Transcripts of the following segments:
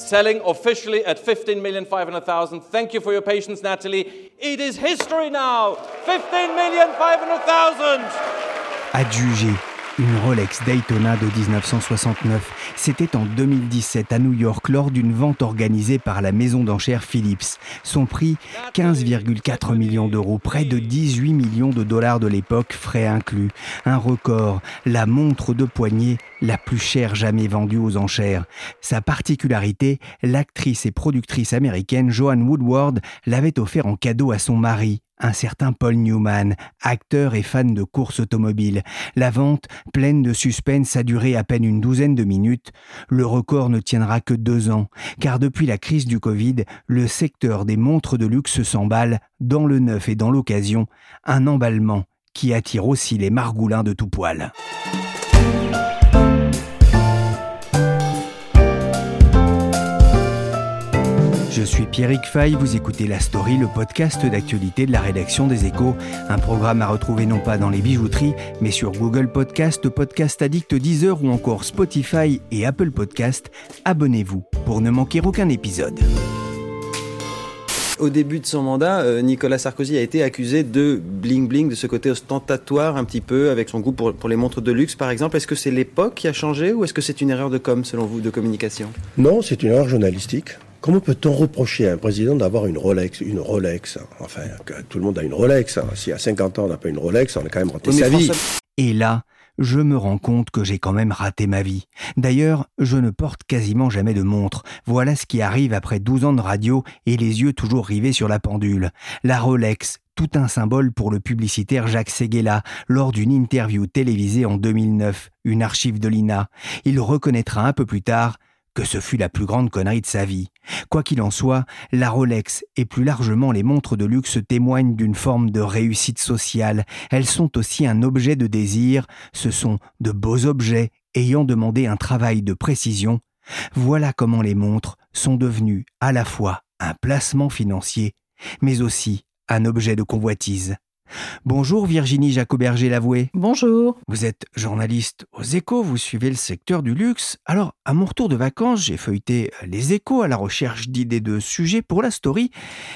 Selling officially at 15,500,000. Thank you for your patience, Natalie. It is history now. 15,500,000. Adjugé une Rolex Daytona de 1969. C'était en 2017 à New York lors d'une vente organisée par la maison d'enchères Philips. Son prix 15,4 millions d'euros, près de 18 millions de dollars de l'époque, frais inclus. Un record, la montre de poignet la plus chère jamais vendue aux enchères. Sa particularité, l'actrice et productrice américaine Joanne Woodward l'avait offert en cadeau à son mari, un certain Paul Newman, acteur et fan de courses automobiles. La vente, pleine de suspense, a duré à peine une douzaine de minutes. Le record ne tiendra que deux ans, car depuis la crise du Covid, le secteur des montres de luxe s'emballe, dans le neuf et dans l'occasion, un emballement qui attire aussi les margoulins de tout poil. Je suis Pierrick Fay, vous écoutez La Story, le podcast d'actualité de la rédaction des Échos, un programme à retrouver non pas dans les bijouteries, mais sur Google Podcast, Podcast Addict Deezer ou encore Spotify et Apple Podcast. Abonnez-vous pour ne manquer aucun épisode. Au début de son mandat, euh, Nicolas Sarkozy a été accusé de bling-bling, de ce côté ostentatoire un petit peu, avec son goût pour, pour les montres de luxe par exemple. Est-ce que c'est l'époque qui a changé ou est-ce que c'est une erreur de com selon vous, de communication? Non, c'est une erreur journalistique. Comment peut-on reprocher à un président d'avoir une Rolex Une Rolex, enfin, que tout le monde a une Rolex. Hein. Si à 50 ans on n'a pas une Rolex, on a quand même raté sa vie. Et là, je me rends compte que j'ai quand même raté ma vie. D'ailleurs, je ne porte quasiment jamais de montre. Voilà ce qui arrive après 12 ans de radio et les yeux toujours rivés sur la pendule. La Rolex, tout un symbole pour le publicitaire Jacques Seguela lors d'une interview télévisée en 2009, une archive de l'INA. Il reconnaîtra un peu plus tard que ce fut la plus grande connerie de sa vie. Quoi qu'il en soit, la Rolex et plus largement les montres de luxe témoignent d'une forme de réussite sociale. Elles sont aussi un objet de désir, ce sont de beaux objets ayant demandé un travail de précision. Voilà comment les montres sont devenues à la fois un placement financier, mais aussi un objet de convoitise. Bonjour Virginie Jacoberger-Lavoué. Bonjour. Vous êtes journaliste aux échos, vous suivez le secteur du luxe. Alors, à mon retour de vacances, j'ai feuilleté les échos à la recherche d'idées de sujets pour la story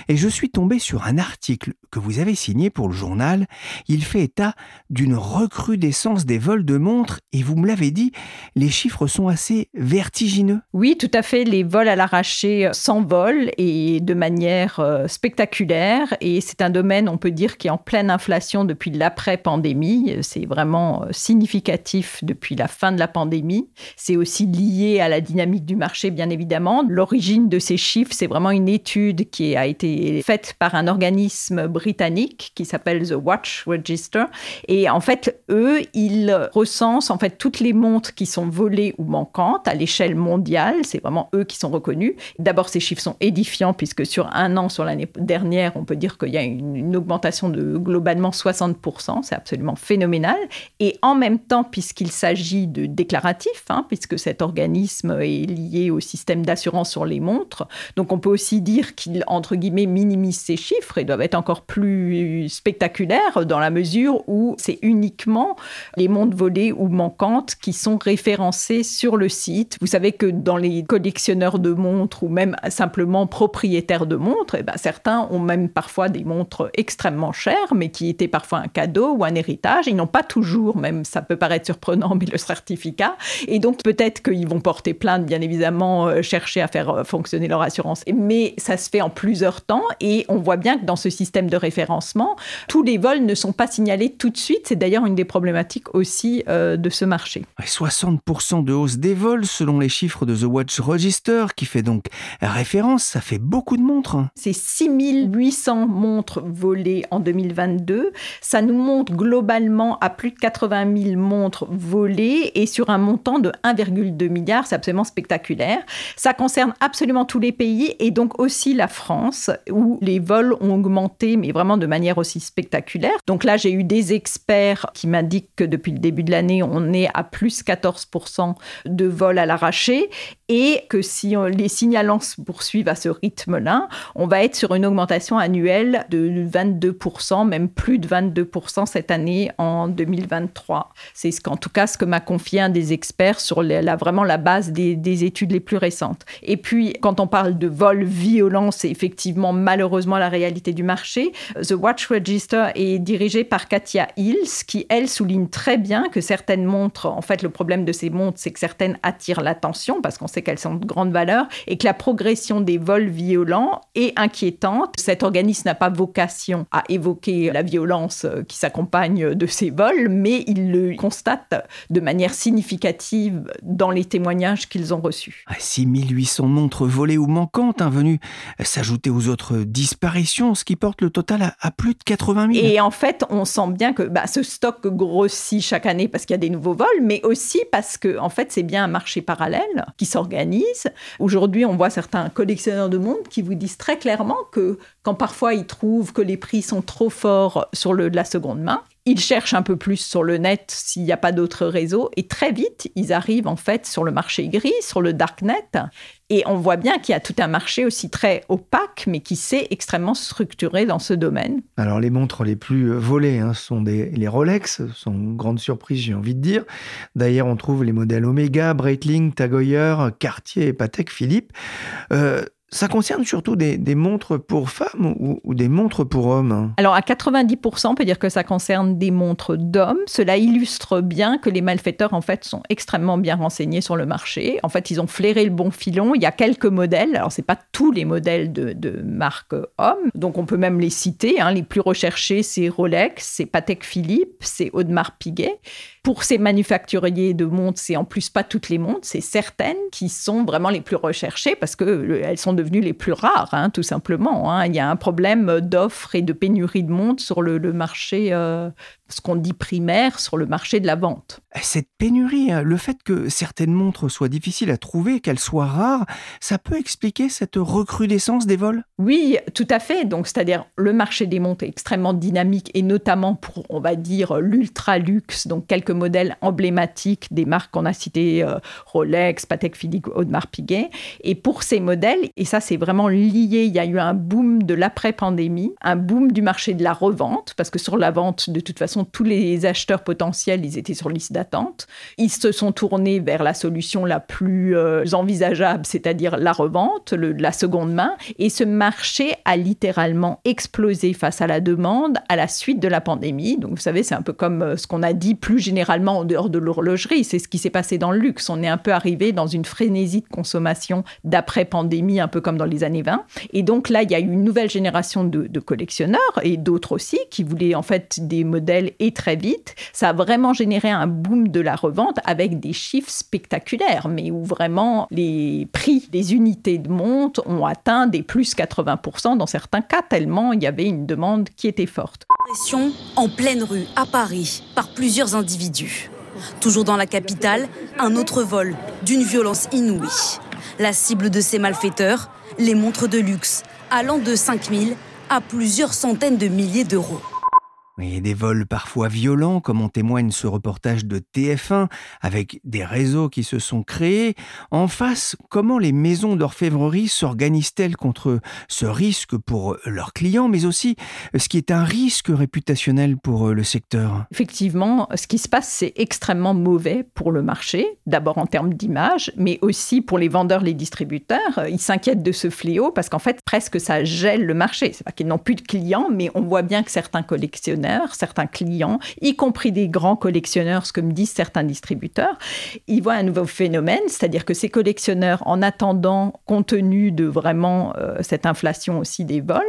et je suis tombé sur un article que vous avez signé pour le journal. Il fait état d'une recrudescence des vols de montres et vous me l'avez dit, les chiffres sont assez vertigineux. Oui, tout à fait. Les vols à l'arraché s'envolent et de manière euh, spectaculaire et c'est un domaine, on peut dire, qui est en pleine inflation depuis l'après-pandémie. C'est vraiment euh, significatif depuis la fin de la pandémie. C'est aussi lié à la dynamique du marché, bien évidemment. L'origine de ces chiffres, c'est vraiment une étude qui a été faite par un organisme britannique qui s'appelle The Watch Register. Et en fait, eux, ils recensent en fait toutes les montres qui sont volées ou manquantes à l'échelle mondiale. C'est vraiment eux qui sont reconnus. D'abord, ces chiffres sont édifiants puisque sur un an, sur l'année dernière, on peut dire qu'il y a une, une augmentation de globalement 60%, c'est absolument phénoménal. Et en même temps, puisqu'il s'agit de déclaratifs, hein, puisque cet organisme est lié au système d'assurance sur les montres, donc on peut aussi dire qu'il, entre guillemets, minimise ces chiffres et doivent être encore plus spectaculaires dans la mesure où c'est uniquement les montres volées ou manquantes qui sont référencées sur le site. Vous savez que dans les collectionneurs de montres ou même simplement propriétaires de montres, eh ben, certains ont même parfois des montres extrêmement chères, mais qui était parfois un cadeau ou un héritage. Ils n'ont pas toujours, même ça peut paraître surprenant, mais le certificat. Et donc peut-être qu'ils vont porter plainte, bien évidemment, euh, chercher à faire euh, fonctionner leur assurance. Mais ça se fait en plusieurs temps et on voit bien que dans ce système de référencement, tous les vols ne sont pas signalés tout de suite. C'est d'ailleurs une des problématiques aussi euh, de ce marché. 60% de hausse des vols selon les chiffres de The Watch Register, qui fait donc référence, ça fait beaucoup de montres. C'est 6800 montres volées en 2022 2022. Ça nous monte globalement à plus de 80 000 montres volées et sur un montant de 1,2 milliard. C'est absolument spectaculaire. Ça concerne absolument tous les pays et donc aussi la France où les vols ont augmenté, mais vraiment de manière aussi spectaculaire. Donc là, j'ai eu des experts qui m'indiquent que depuis le début de l'année, on est à plus 14% de vols à l'arraché et que si les signalants se poursuivent à ce rythme-là, on va être sur une augmentation annuelle de 22%, même plus de 22% cette année en 2023. C'est ce qu'en tout cas ce que m'a confié un des experts sur la, vraiment la base des, des, études les plus récentes. Et puis, quand on parle de vols violents, c'est effectivement malheureusement la réalité du marché. The Watch Register est dirigé par Katia Hills, qui elle souligne très bien que certaines montres, en fait, le problème de ces montres, c'est que certaines attirent l'attention parce qu'on sait qu'elles sont de grande valeur et que la progression des vols violents est inquiétante. Cet organisme n'a pas vocation à évoquer la violence euh, qui s'accompagne de ces vols, mais il le constate de manière significative dans les témoignages qu'ils ont reçus. 6800 montres volées ou manquantes hein, venues s'ajouter aux autres disparitions, ce qui porte le total à, plus de 80 000. Et en fait, on sent bien que bah, ce stock grossit chaque année parce qu'il y a des nouveaux vols, mais aussi parce que en fait, c'est bien un marché parallèle qui s'organise. Aujourd'hui, on voit certains collectionneurs de montres qui vous disent très clairement que quand parfois ils trouvent que les prix sont trop forts sur le, la seconde main, ils cherchent un peu plus sur le net s'il n'y a pas d'autres réseaux et très vite, ils arrivent en fait sur le marché gris, sur le darknet. Et on voit bien qu'il y a tout un marché aussi très opaque, mais qui s'est extrêmement structuré dans ce domaine. Alors les montres les plus euh, volées hein, sont des, les Rolex, sont grande surprise j'ai envie de dire. D'ailleurs on trouve les modèles Omega, Breitling, Tag Heuer, Cartier Patek Philippe. Euh, ça concerne surtout des, montres pour femmes ou, des montres pour hommes? Alors à 90%, on peut dire que ça concerne des montres d'hommes. Cela illustre bien que les malfaiteurs en fait sont extrêmement bien renseignés sur le marché. En fait, ils ont flairé le bon filon. Il y a quelques modèles. Alors c'est pas tous les modèles de, de marque hommes, donc on peut même les citer. Hein. Les plus recherchés, c'est Rolex, c'est Patek Philippe, c'est Audemars Piguet. Pour ces manufacturiers de montres, c'est en plus pas toutes les montres, c'est certaines qui sont vraiment les plus recherchées parce qu'elles sont devenues les plus rares, hein, tout simplement. Hein. Il y a un problème d'offre et de pénurie de montres sur le, marché euh, ce qu'on dit primaire sur le marché de la vente. Cette pénurie, hein, le fait que certaines montres soient difficiles à trouver, qu'elles soient rares, ça peut expliquer cette recrudescence des vols? Oui, tout à fait. Donc, c'est-à-dire le marché des montres est extrêmement dynamique et notamment pour, on va dire, l'ultra luxe, donc quelques modèles emblématiques des marques qu'on a citées, euh, Rolex, Patek Philippe, Audemars Piguet. Et pour ces modèles, et ça c'est vraiment lié, il y a eu un boom de l'après-pandémie, un boom du marché de la revente, parce que sur la vente, de toute façon, tous les acheteurs potentiels, ils étaient sur liste Ils se sont tournés vers la solution la plus euh, envisageable, c'est-à-dire la revente, la seconde main. Et ce marché a littéralement explosé face à la demande à la suite de la pandémie. Donc, vous savez, c'est un peu comme euh, ce qu'on a dit plus généralement en dehors de l'horlogerie. C'est ce qui s'est passé dans le luxe. On est un peu arrivé dans une frénésie de consommation d'après-pandémie, un peu comme dans les années 20. Et donc là, il y a eu une nouvelle génération de, de collectionneurs et d'autres aussi qui voulaient en fait des modèles et très vite. Ça a vraiment généré un boom de la revente avec des chiffres spectaculaires, mais où vraiment les prix des unités de montre ont atteint des plus 80% dans certains cas, tellement il y avait une demande qui était forte. Pression en pleine rue à Paris par plusieurs individus. Toujours dans la capitale, un autre vol d'une violence inouïe. La cible de ces malfaiteurs, les montres de luxe, allant de 5 000 à plusieurs centaines de milliers d'euros. Et des vols parfois violents, comme en témoigne ce reportage de TF1, avec des réseaux qui se sont créés. En face, comment les maisons d'orfèvrerie s'organisent-elles contre ce risque pour leurs clients, mais aussi ce qui est un risque réputationnel pour le secteur? Effectivement, ce qui se passe, c'est extrêmement mauvais pour le marché, d'abord en termes d'image, mais aussi pour les vendeurs, les distributeurs. Ils s'inquiètent de ce fléau parce qu'en fait, presque ça gèle le marché. C'est pas qu'ils n'ont plus de clients, mais on voit bien que certains collectionneurs certains clients, y compris des grands collectionneurs, ce que me disent certains distributeurs, ils voient un nouveau phénomène, c'est-à-dire que ces collectionneurs, en attendant, compte tenu de vraiment euh, cette inflation aussi des vols,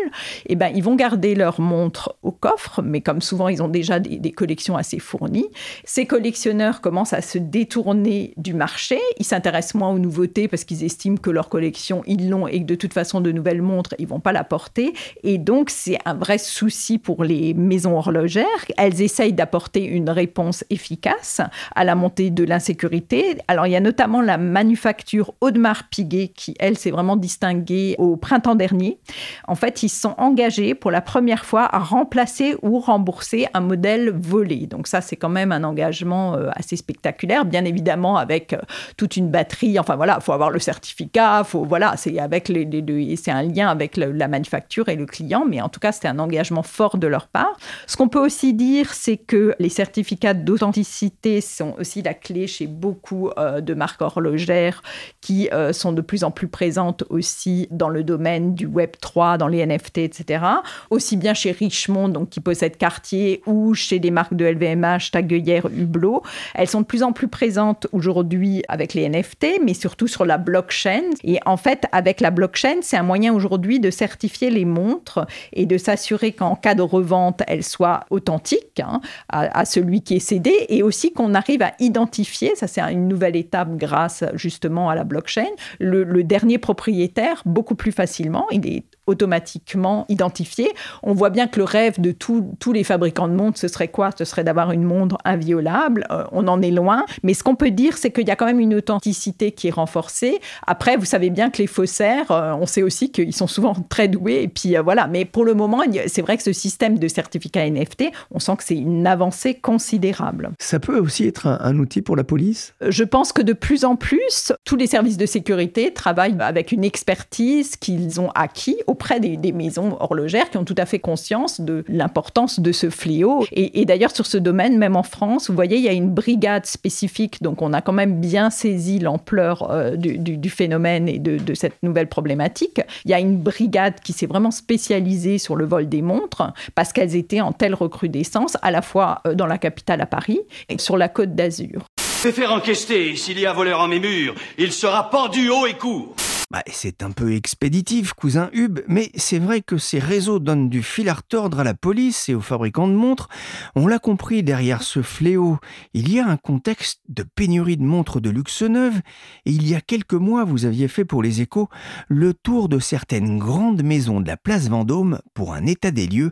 eh ben, ils vont garder leurs montres au coffre, mais comme souvent, ils ont déjà des, des collections assez fournies. Ces collectionneurs commencent à se détourner du marché, ils s'intéressent moins aux nouveautés parce qu'ils estiment que leur collection, ils l'ont et que de toute façon, de nouvelles montres, ils vont pas la porter. Et donc, c'est un vrai souci pour les maisons horlogères. Elles essayent d'apporter une réponse efficace à la montée de l'insécurité. Alors, il y a notamment la manufacture Audemars Piguet qui, elle, s'est vraiment distinguée au printemps dernier. En fait, ils se sont engagés pour la première fois à remplacer ou rembourser un modèle volé. Donc ça, c'est quand même un engagement euh, assez spectaculaire, bien évidemment avec euh, toute une batterie. Enfin voilà, il faut avoir le certificat, faut voilà, c'est avec les, c'est un lien avec la manufacture et le client, mais en tout cas, c'est un engagement fort de leur part. Ce qu'on peut aussi dire, c'est que les certificats d'authenticité sont aussi la clé chez beaucoup euh, de marques horlogères qui euh, sont de plus en plus présentes aussi dans le domaine du Web 3, dans les NFT, etc. Aussi bien chez Richemont, donc qui possède Cartier, ou chez des marques de LVMH, Tagueyer, Hublot. Elles sont de plus en plus présentes aujourd'hui avec les NFT, mais surtout sur la blockchain. Et en fait, avec la blockchain, c'est un moyen aujourd'hui de certifier les montres et de s'assurer qu'en cas de revente, elles soient authentiques hein, à, celui qui est cédé et aussi qu'on arrive à identifier, ça c'est une nouvelle étape grâce justement à la blockchain, le, le dernier propriétaire beaucoup plus facilement. Il est automatiquement identifié. On voit bien que le rêve de tous les fabricants de montres, ce serait quoi? Ce serait d'avoir une montre inviolable. Euh, on en est loin. Mais ce qu'on peut dire, c'est qu'il y a quand même une authenticité qui est renforcée. Après, vous savez bien que les faussaires, euh, on sait aussi qu'ils sont souvent très doués. Et puis euh, voilà. Mais pour le moment, c'est vrai que ce système de certificat NFT, on sent que c'est une avancée considérable. Ça peut aussi être un, un outil pour la police? Je pense que de plus en plus, tous les services de sécurité travaillent avec une expertise qu'ils ont acquis au auprès des, maisons horlogères qui ont tout à fait conscience de l'importance de ce fléau. Et, d'ailleurs, sur ce domaine, même en France, vous voyez, il y a une brigade spécifique, donc on a quand même bien saisi l'ampleur euh, du, phénomène et de, cette nouvelle problématique. Il y a une brigade qui s'est vraiment spécialisée sur le vol des montres parce qu'elles étaient en telle recrudescence, à la fois euh, dans la capitale à Paris et sur la côte d'Azur. Je vais faire enquester. S'il y a voleur en mes murs, il sera pendu haut et court. Bah, c'est un peu expéditif, cousin Hub, mais c'est vrai que ces réseaux donnent du fil à retordre à la police et aux fabricants de montres. On l'a compris, derrière ce fléau, il y a un contexte de pénurie de montres de luxe neuves, et il y a quelques mois, vous aviez fait pour les échos le tour de certaines grandes maisons de la place Vendôme pour un état des lieux,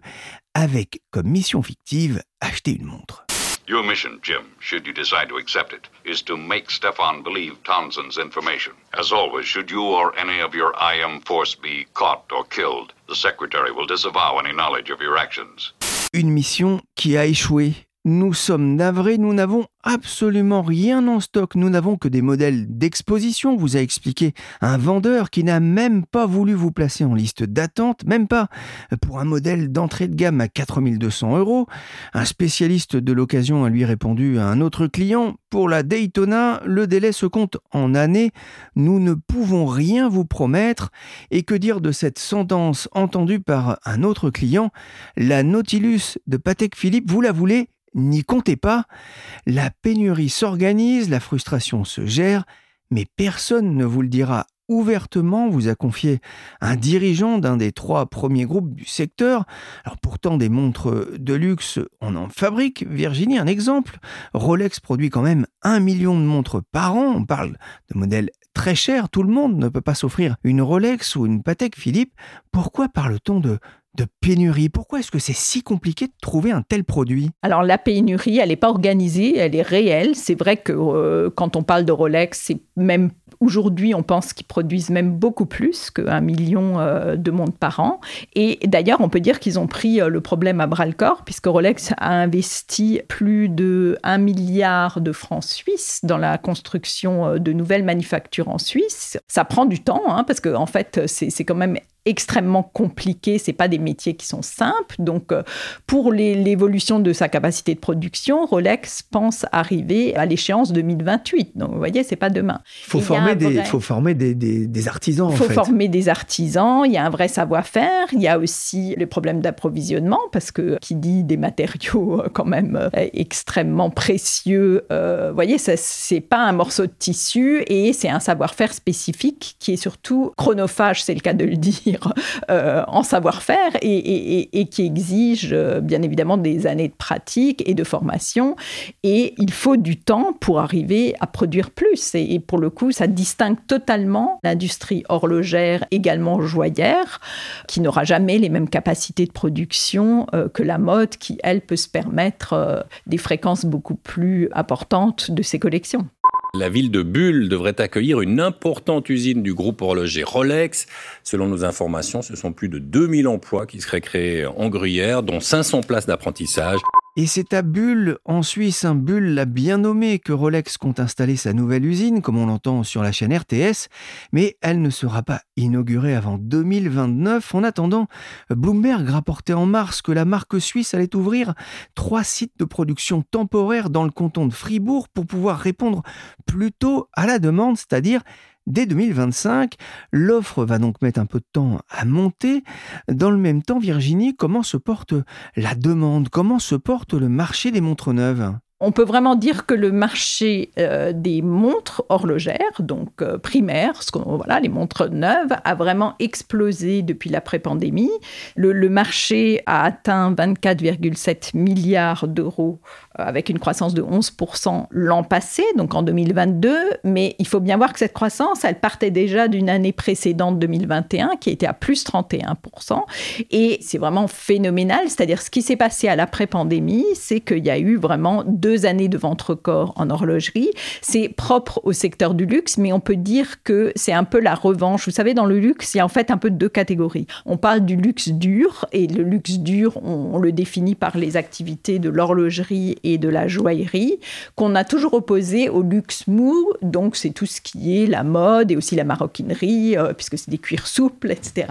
avec comme mission fictive acheter une montre. Your mission, Jim, should you decide to accept it, is to make Stefan believe Townsend's information. As always, should you or any of your IM force be caught or killed, the Secretary will disavow any knowledge of your actions. Une mission qui a échoué. Nous sommes navrés, nous n'avons absolument rien en stock. Nous n'avons que des modèles d'exposition, vous a expliqué un vendeur qui n'a même pas voulu vous placer en liste d'attente, même pas pour un modèle d'entrée de gamme à 4200 euros. Un spécialiste de l'occasion a lui répondu à un autre client, pour la Daytona, le délai se compte en années. Nous ne pouvons rien vous promettre. Et que dire de cette sentence entendue par un autre client? La Nautilus de Patek Philippe, vous la voulez N'y comptez pas, la pénurie s'organise, la frustration se gère, mais personne ne vous le dira ouvertement, vous a confié un dirigeant d'un des trois premiers groupes du secteur. Alors pourtant des montres de luxe, on en fabrique. Virginie, un exemple. Rolex produit quand même un million de montres par an. On parle de modèles très chers. Tout le monde ne peut pas s'offrir une Rolex ou une Patek Philippe. Pourquoi parle-t-on de de pénurie. Pourquoi est-ce que c'est si compliqué de trouver un tel produit? Alors la pénurie, elle n'est pas organisée, elle est réelle. C'est vrai que euh, quand on parle de Rolex, c'est même Aujourd'hui, on pense qu'ils produisent même beaucoup plus qu'un million euh, de montres par an. Et d'ailleurs, on peut dire qu'ils ont pris euh, le problème à bras le corps, puisque Rolex a investi plus de 1 milliard de francs suisses dans la construction de nouvelles manufactures en Suisse. Ça prend du temps, hein, parce qu'en en fait, c'est quand même extrêmement compliqué. C'est pas des métiers qui sont simples. Donc, euh, pour l'évolution de sa capacité de production, Rolex pense arriver à l'échéance 2028. Donc, vous voyez, c'est pas demain. Il faut, former des, faut former des, des, artisans. Il faut former des artisans. Il y a un vrai savoir-faire. Il y a aussi le problème d'approvisionnement parce que qui dit des matériaux euh, quand même euh, extrêmement précieux. vous voyez, c'est pas un morceau de tissu et c'est un savoir-faire spécifique qui est surtout chronophage, c'est le cas de le dire euh, en savoir-faire et, qui exige euh, bien évidemment des années de pratique et de formation. Et il faut du temps pour arriver à produire plus. Et, pour le coup, ça distingue totalement l'industrie horlogère, également joyeuse, qui n'aura jamais les mêmes capacités de production euh, que la mode, qui, elle, peut se permettre des fréquences beaucoup plus importantes de ses collections. La ville de Bulle devrait accueillir une importante usine du groupe horloger Rolex. Selon nos informations, ce sont plus de 2000 emplois qui seraient créés en Gruyère, dont 500 places d'apprentissage. Et c'est à Bulle, en Suisse, un Bulle l'a bien nommé, que Rolex compte installer sa nouvelle usine, comme on l'entend sur la chaîne RTS, mais elle ne sera pas inaugurée avant 2029. En attendant, Bloomberg rapportait en mars que la marque suisse allait ouvrir trois sites de production temporaires dans le canton de Fribourg pour pouvoir répondre plus tôt à la demande, c'est-à-dire dès 2025. L'offre va donc mettre un peu de temps à monter. Dans le même temps, Virginie, comment se porte la demande? Comment se porte le marché des montres neuves? On peut vraiment dire que le marché euh, des montres horlogères, donc euh, primaires, ce voilà, les montres neuves, a vraiment explosé depuis l'après-pandémie. Le, le, marché a atteint 24,7 milliards d'euros euh, avec une croissance de 11% l'an passé, donc en 2022. Mais il faut bien voir que cette croissance, elle partait déjà d'une année précédente, 2021, qui était à plus 31%. Et c'est vraiment phénoménal. C'est-à-dire, ce qui s'est passé à l'après-pandémie, c'est qu'il y a eu vraiment deux années de vente record en horlogerie. C'est propre au secteur du luxe, mais on peut dire que c'est un peu la revanche. Vous savez, dans le luxe, il y a en fait un peu deux catégories. On parle du luxe dur, et le luxe dur, on, le définit par les activités de l'horlogerie et de la joaillerie, qu'on a toujours opposé au luxe mou, donc c'est tout ce qui est la mode et aussi la maroquinerie, euh, puisque c'est des cuirs souples, etc.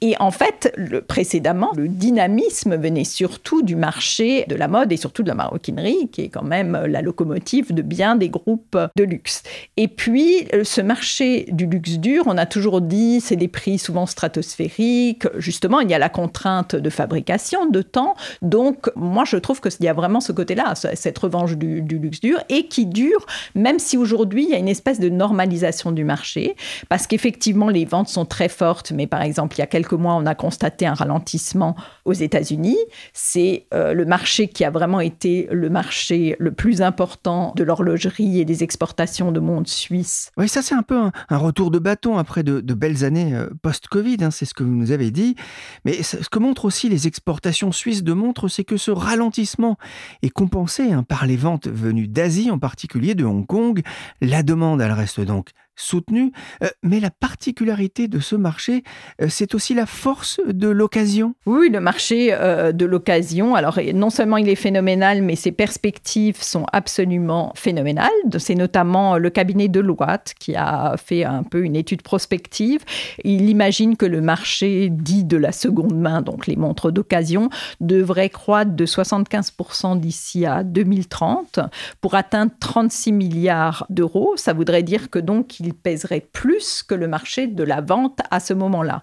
Et en fait, précédemment, le dynamisme venait surtout du marché de la mode et surtout de la maroquinerie, qui est quand même la locomotive de bien des groupes de luxe. Et puis, ce marché du luxe dur, on a toujours dit, c'est des prix souvent stratosphériques. Justement, il y a la contrainte de fabrication, de temps. Donc, moi, je trouve qu'il y a vraiment ce côté-là cette revanche du, luxe dur, et qui dure, même si aujourd'hui il y a une espèce de normalisation du marché, parce qu'effectivement les ventes sont très fortes, mais par exemple il y a quelques mois on a constaté un ralentissement aux États-Unis. C'est euh, le marché qui a vraiment été le marché le plus important de l'horlogerie et des exportations de montres suisses. Oui, ça c'est un peu un, retour de bâton après de, belles années euh, post-Covid, hein, c'est ce que vous nous avez dit. Mais ce que montrent aussi les exportations suisses de montres, c'est que ce ralentissement est compensé Hein, par les ventes venues d'Asie, en particulier de Hong Kong. La demande, elle reste donc soutenu. Euh, mais la particularité de ce marché, euh, c'est aussi la force de l'occasion. Oui, le marché euh, de l'occasion, alors non seulement il est phénoménal, mais ses perspectives sont absolument phénoménales. C'est notamment le cabinet Deloitte qui a fait un peu une étude prospective. Il imagine que le marché dit de la seconde main, donc les montres d'occasion, devrait croître de 75% d'ici à 2030 pour atteindre 36 milliards d'euros. Ça voudrait dire que donc il pèserait plus que le marché de la vente à ce moment-là.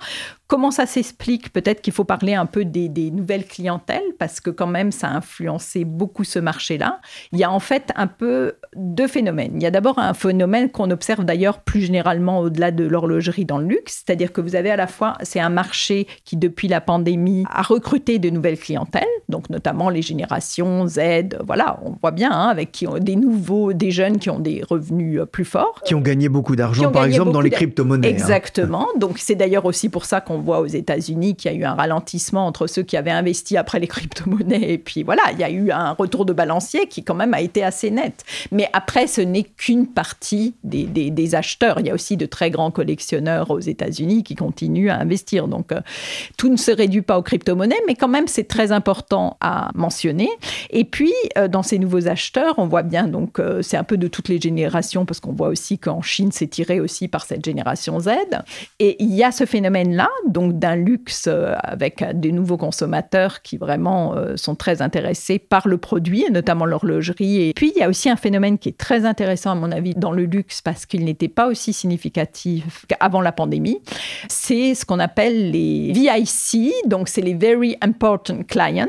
Comment ça s'explique Peut-être qu'il faut parler un peu des, nouvelles clientèles, parce que quand même, ça a influencé beaucoup ce marché-là. Il y a en fait un peu deux phénomènes. Il y a d'abord un phénomène qu'on observe d'ailleurs plus généralement au-delà de l'horlogerie dans le luxe, c'est-à-dire que vous avez à la fois, c'est un marché qui depuis la pandémie a recruté de nouvelles clientèles, donc notamment les générations Z, voilà, on voit bien, hein, avec qui ont, des nouveaux, des jeunes qui ont des revenus euh, plus forts. Qui ont gagné beaucoup d'argent, par exemple, dans les crypto-monnaies. Hein. Exactement. Donc c'est d'ailleurs aussi pour ça qu'on on voit aux États-Unis qu'il y a eu un ralentissement entre ceux qui avaient investi après les crypto-monnaies et puis voilà, il y a eu un retour de balancier qui quand même a été assez net. Mais après, ce n'est qu'une partie des, acheteurs. Il y a aussi de très grands collectionneurs aux États-Unis qui continuent à investir. Donc euh, tout ne se réduit pas aux crypto-monnaies, mais quand même c'est très important à mentionner. Et puis euh, dans ces nouveaux acheteurs, on voit bien donc euh, c'est un peu de toutes les générations parce qu'on voit aussi qu'en Chine c'est tiré aussi par cette génération Z. Et il y a ce phénomène-là donc d'un luxe euh, avec des nouveaux consommateurs qui vraiment euh, sont très intéressés par le produit, notamment l'horlogerie. Et puis, il y a aussi un phénomène qui est très intéressant, à mon avis, dans le luxe, parce qu'il n'était pas aussi significatif qu'avant la pandémie. C'est ce qu'on appelle les VIC, donc c'est les Very Important Clients.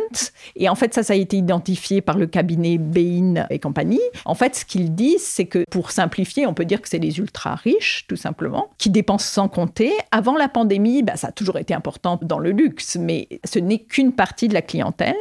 Et en fait, ça, ça a été identifié par le cabinet Bain et compagnie. En fait, ce qu'ils disent, c'est que pour simplifier, on peut dire que c'est les ultra riches, tout simplement, qui dépensent sans compter. Avant la pandémie, bah, ça toujours été important dans le luxe, mais ce n'est qu'une partie de la clientèle.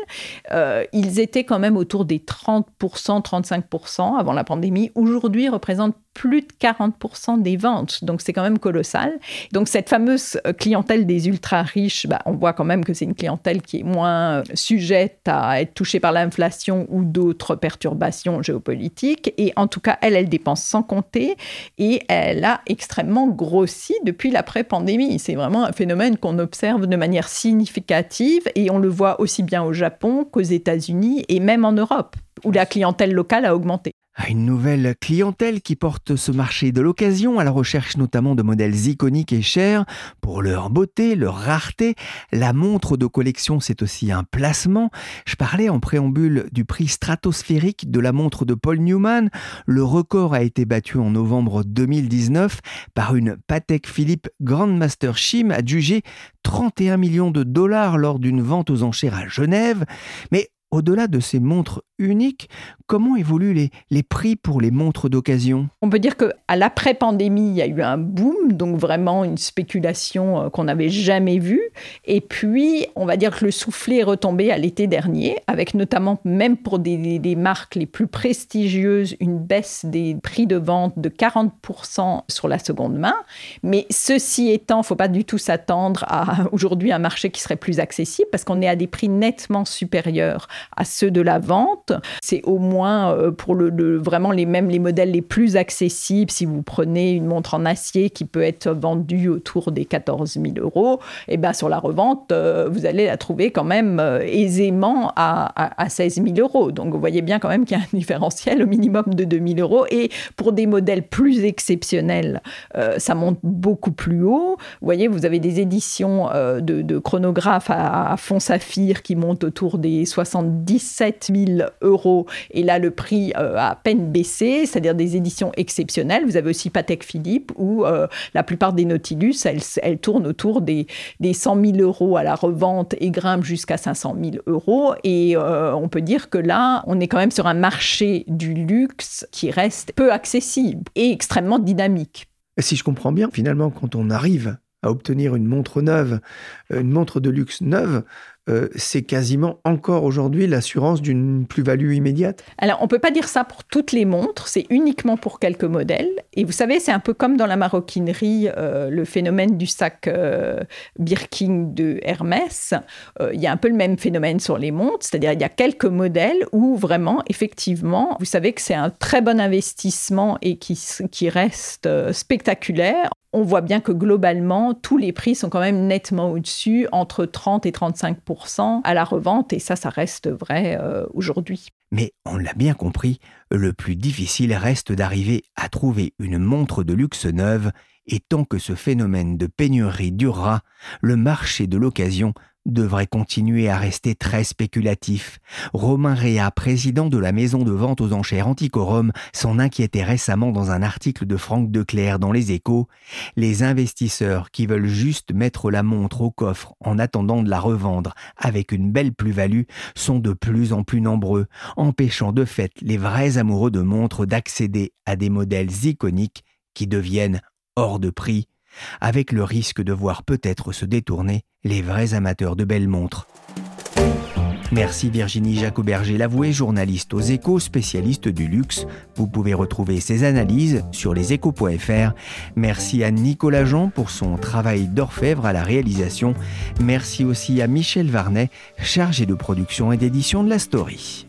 Euh, ils étaient quand même autour des 30%, 35% avant la pandémie. Aujourd'hui, représentent plus de 40% des ventes. Donc, c'est quand même colossal. Donc, cette fameuse clientèle des ultra riches, bah, on voit quand même que c'est une clientèle qui est moins sujette à être touchée par l'inflation ou d'autres perturbations géopolitiques. Et en tout cas, elle, elle dépense sans compter et elle a extrêmement grossi depuis l'après-pandémie. C'est vraiment un phénomène qu'on observe de manière significative et on le voit aussi bien au Japon qu'aux États-Unis et même en Europe où la clientèle locale a augmenté. Une nouvelle clientèle qui porte ce marché de l'occasion à la recherche notamment de modèles iconiques et chers pour leur beauté, leur rareté. La montre de collection, c'est aussi un placement. Je parlais en préambule du prix stratosphérique de la montre de Paul Newman. Le record a été battu en novembre 2019 par une Patek Philippe Grandmaster Chim adjugée 31 millions de dollars lors d'une vente aux enchères à Genève. Mais au-delà de ces montres uniques, comment évoluent les, les prix pour les montres d'occasion? On peut dire qu'à l'après-pandémie, il y a eu un boom, donc vraiment une spéculation euh, qu'on n'avait jamais vue. Et puis, on va dire que le soufflet est retombé à l'été dernier, avec notamment, même pour des, des, marques les plus prestigieuses, une baisse des prix de vente de 40% sur la seconde main. Mais ceci étant, il ne faut pas du tout s'attendre à aujourd'hui un marché qui serait plus accessible, parce qu'on est à des prix nettement supérieurs à ceux de la vente. C'est au moins euh, pour le, vraiment les mêmes les modèles les plus accessibles. Si vous prenez une montre en acier qui peut être vendue autour des 14 000 euros, et eh ben sur la revente, euh, vous allez la trouver quand même euh, aisément à, à, 16 000 euros. Donc vous voyez bien quand même qu'il y a un différentiel au minimum de 2 000 euros. Et pour des modèles plus exceptionnels, ça monte beaucoup plus haut. Vous voyez, vous avez des éditions de, de chronographes à, à fond saphir qui montent autour des 70 17 000 euros. Et là, le prix euh, a à peine baissé, c'est-à-dire des éditions exceptionnelles. Vous avez aussi Patek Philippe, où euh, la plupart des Nautilus, elles, tournent autour des, des 100 000 euros à la revente et grimpent jusqu'à 500 000 euros. Et euh, on peut dire que là, on est quand même sur un marché du luxe qui reste peu accessible et extrêmement dynamique. Si je comprends bien, finalement, quand on arrive à obtenir une montre neuve, une montre de luxe neuve, euh, c'est quasiment encore aujourd'hui l'assurance d'une plus-value immédiate Alors, on ne peut pas dire ça pour toutes les montres, c'est uniquement pour quelques modèles. Et vous savez, c'est un peu comme dans la maroquinerie, euh, le phénomène du sac euh, Birkin de Hermès. Il y a un peu le même phénomène sur les montres, c'est-à-dire il y a quelques modèles où vraiment, effectivement, vous savez que c'est un très bon investissement et qui, qui reste spectaculaire on voit bien que globalement, tous les prix sont quand même nettement au-dessus, entre 30 et 35% à la revente, et ça, ça reste vrai euh, aujourd'hui. Mais on l'a bien compris, le plus difficile reste d'arriver à trouver une montre de luxe neuve, et tant que ce phénomène de pénurie durera, le marché de l'occasion devrait continuer à rester très spéculatif. Romain Réa, président de la maison de vente aux enchères Anticorum, s'en inquiétait récemment dans un article de Franck Declerc dans Les Échos. Les investisseurs qui veulent juste mettre la montre au coffre en attendant de la revendre avec une belle plus-value sont de plus en plus nombreux, empêchant de fait les vrais amoureux de montres d'accéder à des modèles iconiques qui deviennent hors de prix avec le risque de voir peut-être se détourner les vrais amateurs de belles montres. Merci Virginie Jacoberger-Lavoué, journaliste aux échos, spécialiste du luxe. Vous pouvez retrouver ses analyses sur leséchos.fr. Merci à Nicolas Jean pour son travail d'orfèvre à la réalisation. Merci aussi à Michel Varnet, chargé de production et d'édition de la story.